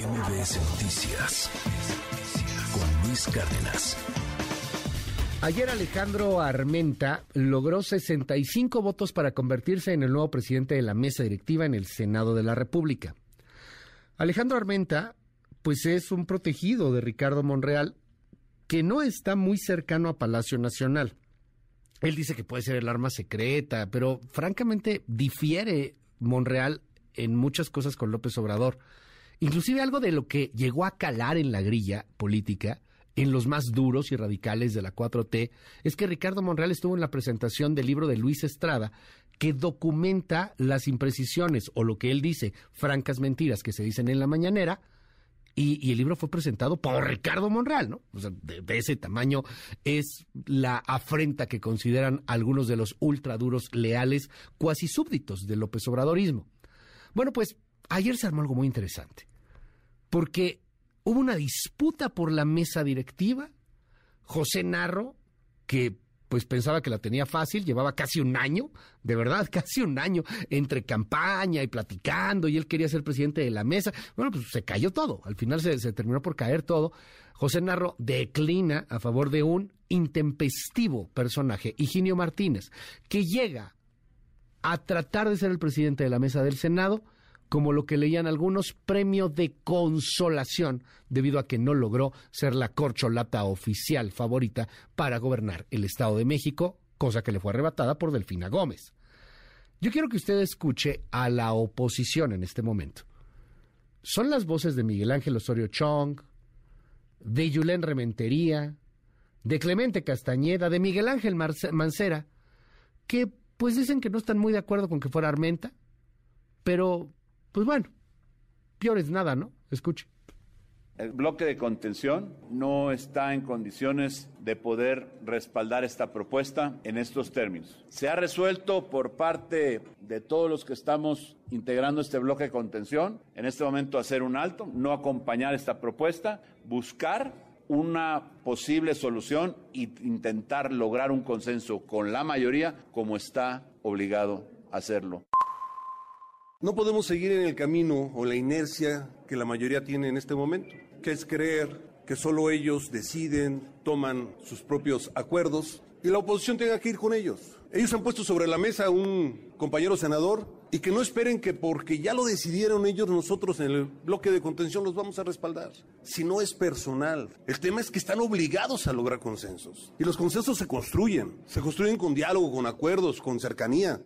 MBS Noticias con Luis Cárdenas. Ayer Alejandro Armenta logró 65 votos para convertirse en el nuevo presidente de la mesa directiva en el Senado de la República. Alejandro Armenta, pues es un protegido de Ricardo Monreal, que no está muy cercano a Palacio Nacional. Él dice que puede ser el arma secreta, pero francamente difiere Monreal en muchas cosas con López Obrador. Inclusive algo de lo que llegó a calar en la grilla política, en los más duros y radicales de la 4T, es que Ricardo Monreal estuvo en la presentación del libro de Luis Estrada, que documenta las imprecisiones o lo que él dice, francas mentiras que se dicen en la mañanera, y, el libro fue presentado por Ricardo Monreal, ¿no? O sea, de, ese tamaño es la afrenta que consideran algunos de los ultraduros leales, cuasi súbditos del López Obradorismo. Bueno, pues ayer se armó algo muy interesante, porque hubo una disputa por la mesa directiva. José Narro, que pues pensaba que la tenía fácil, llevaba casi un año, de verdad, casi un año entre campaña y platicando, y él quería ser presidente de la mesa. Bueno, pues se cayó todo, al final se, se terminó por caer todo. José Narro declina a favor de un intempestivo personaje, Higinio Martínez, que llega a tratar de ser el presidente de la mesa del Senado, como lo que leían algunos, premio de consolación, debido a que no logró ser la corcholata oficial favorita para gobernar el Estado de México, cosa que le fue arrebatada por Delfina Gómez. Yo quiero que usted escuche a la oposición en este momento. Son las voces de Miguel Ángel Osorio Chong, de Yulén Rementería, de Clemente Castañeda, de Miguel Ángel Mancera, que pues dicen que no están muy de acuerdo con que fuera Armenta, pero pues bueno, peor es nada, ¿no? Escuche. El bloque de contención no está en condiciones de poder respaldar esta propuesta en estos términos. Se ha resuelto por parte de todos los que estamos integrando este bloque de contención, en este momento hacer un alto, no acompañar esta propuesta, buscar una posible solución e intentar lograr un consenso con la mayoría como está obligado a hacerlo. No podemos seguir en el camino o la inercia que la mayoría tiene en este momento, que es creer que solo ellos deciden, toman sus propios acuerdos y la oposición tenga que ir con ellos. Ellos han puesto sobre la mesa un compañero senador y que no esperen que porque ya lo decidieron ellos, nosotros en el bloque de contención los vamos a respaldar. Si no es personal. El tema es que están obligados a lograr consensos. Y los consensos se construyen. Se construyen con diálogo, con acuerdos, con cercanía.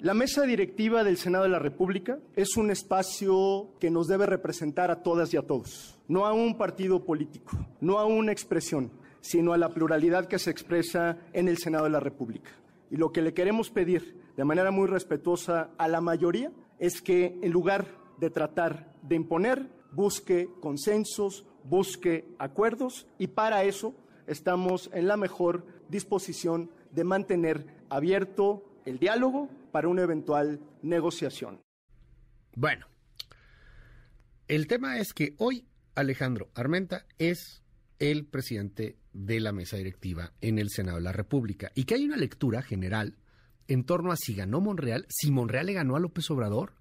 La mesa directiva del Senado de la República es un espacio que nos debe representar a todas y a todos, no a un partido político, no a una expresión, sino a la pluralidad que se expresa en el Senado de la República. Y lo que le queremos pedir de manera muy respetuosa a la mayoría es que en lugar de tratar de imponer, busque consensos, busque acuerdos y para eso estamos en la mejor disposición de mantener abierto el diálogo para una eventual negociación. Bueno, el tema es que hoy Alejandro Armenta es el presidente de la mesa directiva en el Senado de la República y que hay una lectura general en torno a si ganó Monreal, si Monreal le ganó a López Obrador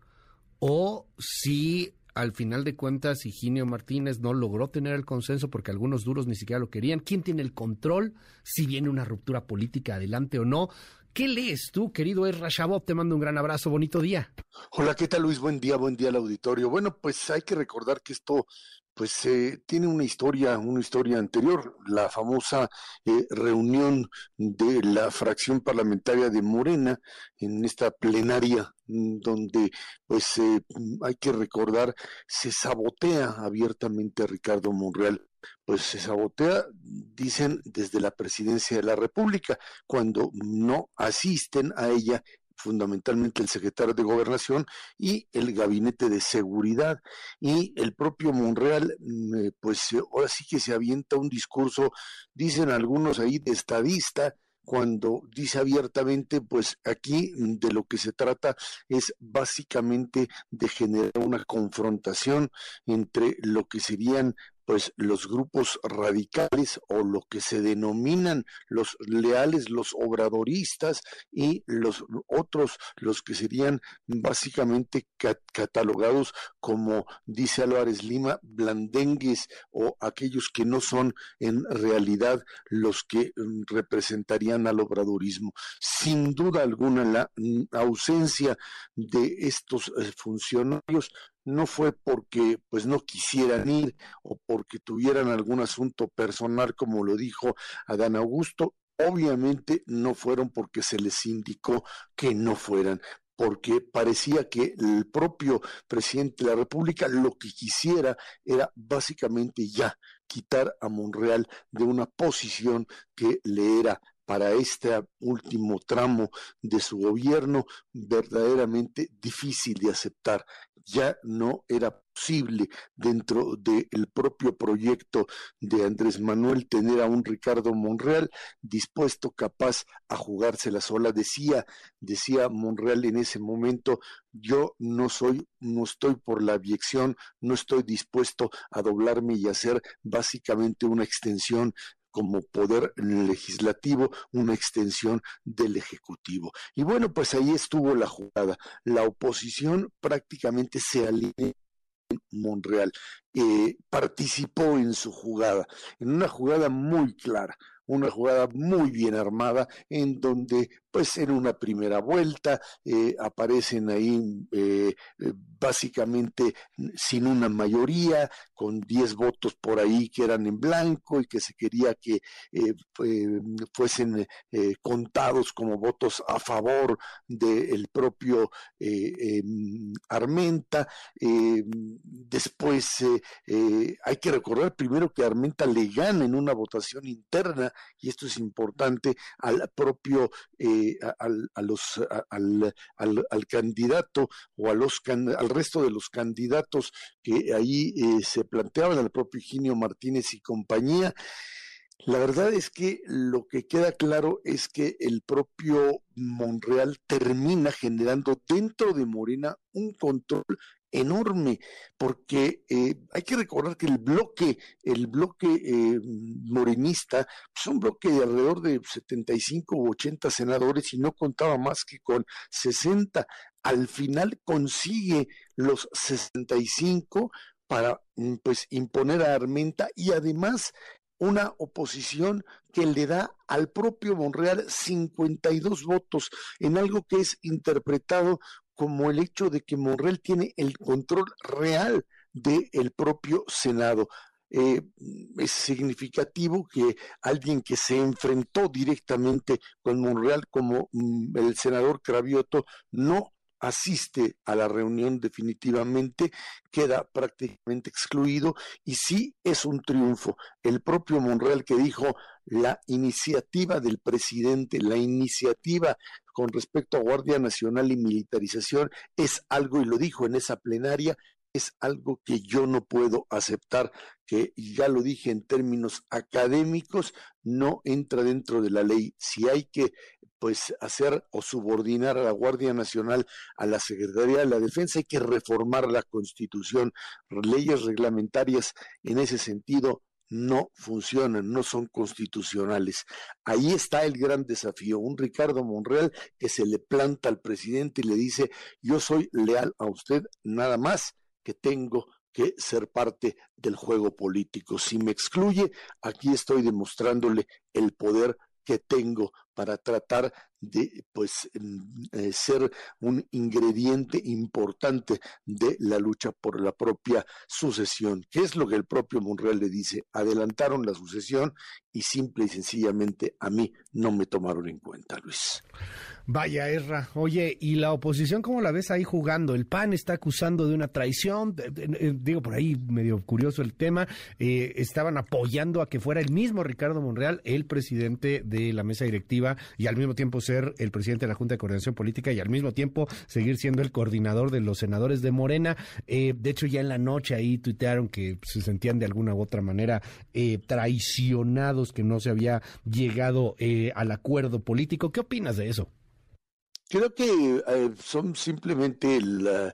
o si al final de cuentas Higinio Martínez no logró tener el consenso porque algunos duros ni siquiera lo querían. ¿Quién tiene el control? Si viene una ruptura política adelante o no. ¿Qué lees tú, querido Ezra Shabot? Te mando un gran abrazo, bonito día. Hola, ¿qué tal Luis? Buen día, buen día al auditorio. Bueno, pues hay que recordar que esto pues eh, tiene una historia, una historia anterior, la famosa eh, reunión de la fracción parlamentaria de Morena en esta plenaria mm, donde pues eh, hay que recordar se sabotea abiertamente a Ricardo Monreal pues se sabotea, dicen, desde la presidencia de la República, cuando no asisten a ella fundamentalmente el secretario de Gobernación y el gabinete de seguridad. Y el propio Monreal, eh, pues ahora sí que se avienta un discurso, dicen algunos ahí, de estadista, cuando dice abiertamente, pues aquí de lo que se trata es básicamente de generar una confrontación entre lo que serían pues los grupos radicales o lo que se denominan los leales, los obradoristas y los otros, los que serían básicamente catalogados como, dice Álvarez Lima, blandengues o aquellos que no son en realidad los que mm, representarían al obradorismo. Sin duda alguna, la mm, ausencia de estos eh, funcionarios no fue porque pues no quisieran ir o porque tuvieran algún asunto personal como lo dijo Adán Augusto, obviamente no fueron porque se les indicó que no fueran, porque parecía que el propio presidente de la República lo que quisiera era básicamente ya quitar a Monreal de una posición que le era para este último tramo de su gobierno verdaderamente difícil de aceptar. Ya no era posible dentro del propio proyecto de Andrés Manuel tener a un Ricardo Monreal dispuesto, capaz a jugársela sola. Decía, decía Monreal en ese momento, yo no soy, no estoy por la abyección, no estoy dispuesto a doblarme y hacer básicamente una extensión como poder legislativo, una extensión del Ejecutivo. Y bueno, pues ahí estuvo la jugada. La oposición prácticamente se alineó Monreal, eh, participó en su jugada, en una jugada muy clara una jugada muy bien armada en donde pues en una primera vuelta eh, aparecen ahí eh, eh, básicamente sin una mayoría, con 10 votos por ahí que eran en blanco y que se quería que fuesen contados como votos a favor del propio em, Armenta. después hay que recordar primero que Armenta le gana en una votación interna, y esto es importante, al propio los, al, al, candidato o a los, al resto de los candidatos que ahí eh, se planteaban, al propio Higinio Martínez y compañía. La verdad es que lo que queda claro es que el propio Monreal termina generando dentro de Morena un control enorme, porque eh, hay que recordar que el bloque, el bloque eh, morenista, es un bloque de alrededor de 75 u 80 senadores y no contaba más que con 60. Al final consigue los 65 para mm, pues imponer a Armenta y además una oposición que le da al propio Monreal 52 votos en algo que es interpretado como el hecho de que Monreal tiene el control real del propio Senado. Eh, es significativo que alguien que se enfrentó directamente con Monreal como mm, el senador Cravioto no asiste a la reunión definitivamente, queda prácticamente excluido y sí es un triunfo. El propio Monreal que dijo la iniciativa del presidente, la iniciativa con respecto a Guardia Nacional y militarización es algo, y lo dijo en esa plenaria, es algo que yo no puedo aceptar, que ya lo dije en términos académicos, no entra dentro de la ley. Si hay que pues hacer o subordinar a la Guardia Nacional a la Secretaría de la Defensa, hay que reformar la Constitución. Leyes reglamentarias en ese sentido no funcionan, no son constitucionales. Ahí está el gran desafío. Un Ricardo Monreal que se le planta al presidente y le dice, yo soy leal a usted nada más que tengo que ser parte del juego político. Si me excluye, aquí estoy demostrándole el poder que tengo para tratar de pues eh, ser un ingrediente importante de la lucha por la propia sucesión. ¿Qué es lo que el propio Monreal le dice? Adelantaron la sucesión y simple y sencillamente a mí no me tomaron en cuenta, Luis. Vaya, Erra. Oye, ¿y la oposición cómo la ves ahí jugando? El PAN está acusando de una traición. Digo, por ahí medio curioso el tema. Eh, estaban apoyando a que fuera el mismo Ricardo Monreal, el presidente de la mesa directiva, y al mismo tiempo ser el presidente de la Junta de Coordinación Política y al mismo tiempo seguir siendo el coordinador de los senadores de Morena. Eh, de hecho, ya en la noche ahí tuitearon que se sentían de alguna u otra manera eh, traicionados, que no se había llegado al acuerdo político. ¿Qué opinas de eso? Creo que eh, son simplemente eh,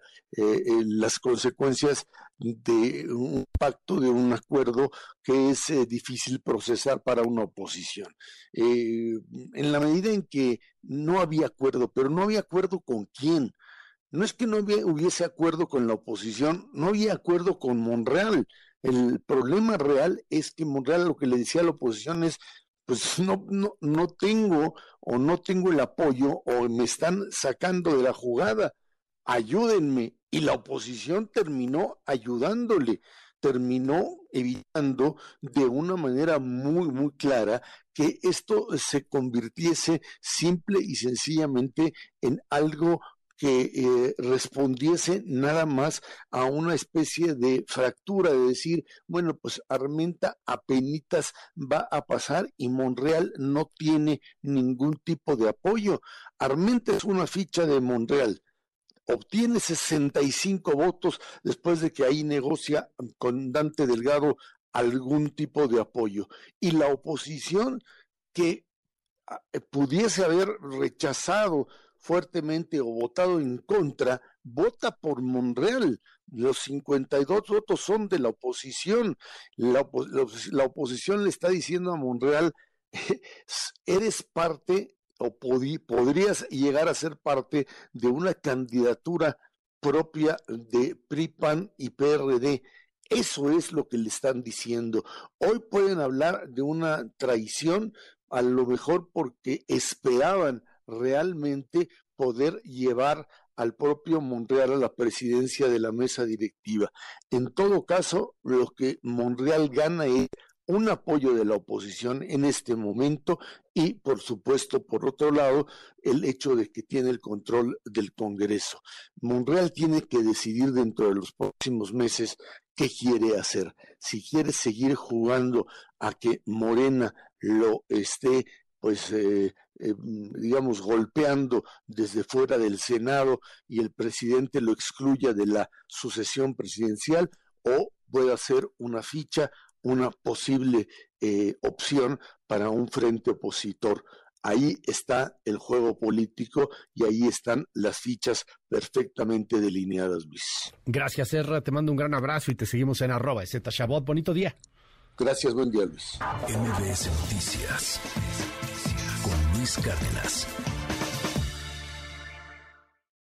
las consecuencias de un pacto, de un acuerdo que es eh, difícil procesar para una oposición. Eh, en la medida en que no había acuerdo, pero no había acuerdo con quién. No es que no hubiese acuerdo con la oposición, no había acuerdo con Monreal. El problema real es que Monreal lo que le decía a la oposición es, pues no, no, no tengo o no tengo el apoyo o me están sacando de la jugada, ayúdenme. Y la oposición terminó ayudándole, terminó evitando de una manera muy, muy clara que esto se convirtiese simple y sencillamente en algo que eh, respondiese nada más a una especie de fractura, de decir, bueno, pues Armenta apenitas va a pasar y Monreal no tiene ningún tipo de apoyo. Armenta es una ficha de Monreal obtiene 65 votos después de que ahí negocia con Dante Delgado algún tipo de apoyo. Y la oposición que ah, pudiese haber rechazado fuertemente o votado en contra, vota por Monreal. Los 52 votos son de la oposición. La, oposición le está diciendo a Monreal, eres parte o podrías llegar a ser parte de una candidatura propia de PRIPAN y PRD. Eso es lo que le están diciendo. Hoy pueden hablar de una traición, a lo mejor porque esperaban realmente poder llevar al propio Monreal a la presidencia de la mesa directiva. En todo caso, lo que Monreal gana es un apoyo de la oposición en este momento y, por supuesto, por otro lado, el hecho de que tiene el control del Congreso. Monreal tiene que decidir dentro de los próximos meses qué quiere hacer. Si quiere seguir jugando a que Morena lo esté pues eh, eh, digamos, golpeando desde fuera del Senado y el presidente lo excluya de la sucesión presidencial, o puede ser una ficha, una posible eh, opción para un frente opositor. Ahí está el juego político y ahí están las fichas perfectamente delineadas, Luis. Gracias, Serra. Te mando un gran abrazo y te seguimos en arroba Z Bonito día. Gracias, buen día, Luis. MBS Noticias con Luis Cárdenas.